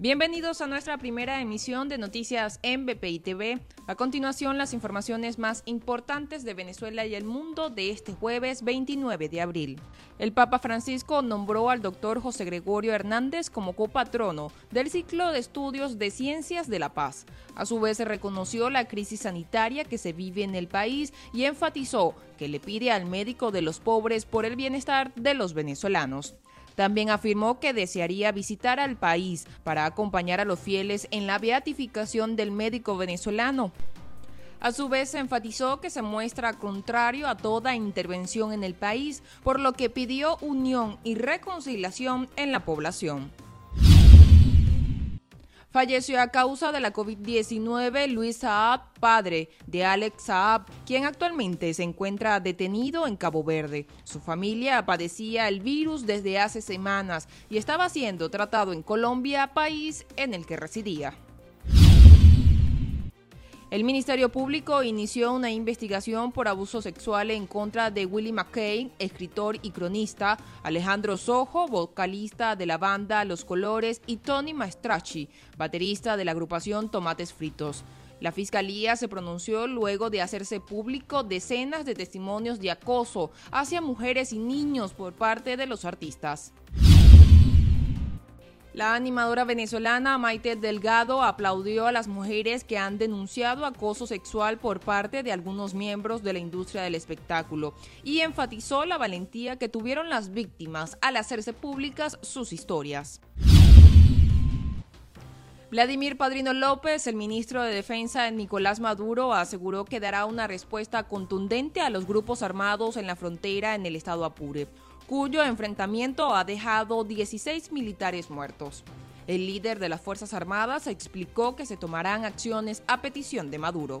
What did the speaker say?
Bienvenidos a nuestra primera emisión de noticias en BPI TV. A continuación, las informaciones más importantes de Venezuela y el mundo de este jueves 29 de abril. El Papa Francisco nombró al doctor José Gregorio Hernández como copatrono del ciclo de estudios de ciencias de la paz. A su vez, reconoció la crisis sanitaria que se vive en el país y enfatizó que le pide al médico de los pobres por el bienestar de los venezolanos. También afirmó que desearía visitar al país para acompañar a los fieles en la beatificación del médico venezolano. A su vez, enfatizó que se muestra contrario a toda intervención en el país, por lo que pidió unión y reconciliación en la población. Falleció a causa de la COVID-19 Luis Saab, padre de Alex Saab, quien actualmente se encuentra detenido en Cabo Verde. Su familia padecía el virus desde hace semanas y estaba siendo tratado en Colombia, país en el que residía. El Ministerio Público inició una investigación por abuso sexual en contra de Willie McCain, escritor y cronista, Alejandro Sojo, vocalista de la banda Los Colores, y Tony Maestracci, baterista de la agrupación Tomates Fritos. La fiscalía se pronunció luego de hacerse público decenas de testimonios de acoso hacia mujeres y niños por parte de los artistas. La animadora venezolana Maite Delgado aplaudió a las mujeres que han denunciado acoso sexual por parte de algunos miembros de la industria del espectáculo y enfatizó la valentía que tuvieron las víctimas al hacerse públicas sus historias. Vladimir Padrino López, el ministro de Defensa Nicolás Maduro, aseguró que dará una respuesta contundente a los grupos armados en la frontera en el estado Apure cuyo enfrentamiento ha dejado 16 militares muertos. El líder de las Fuerzas Armadas explicó que se tomarán acciones a petición de Maduro.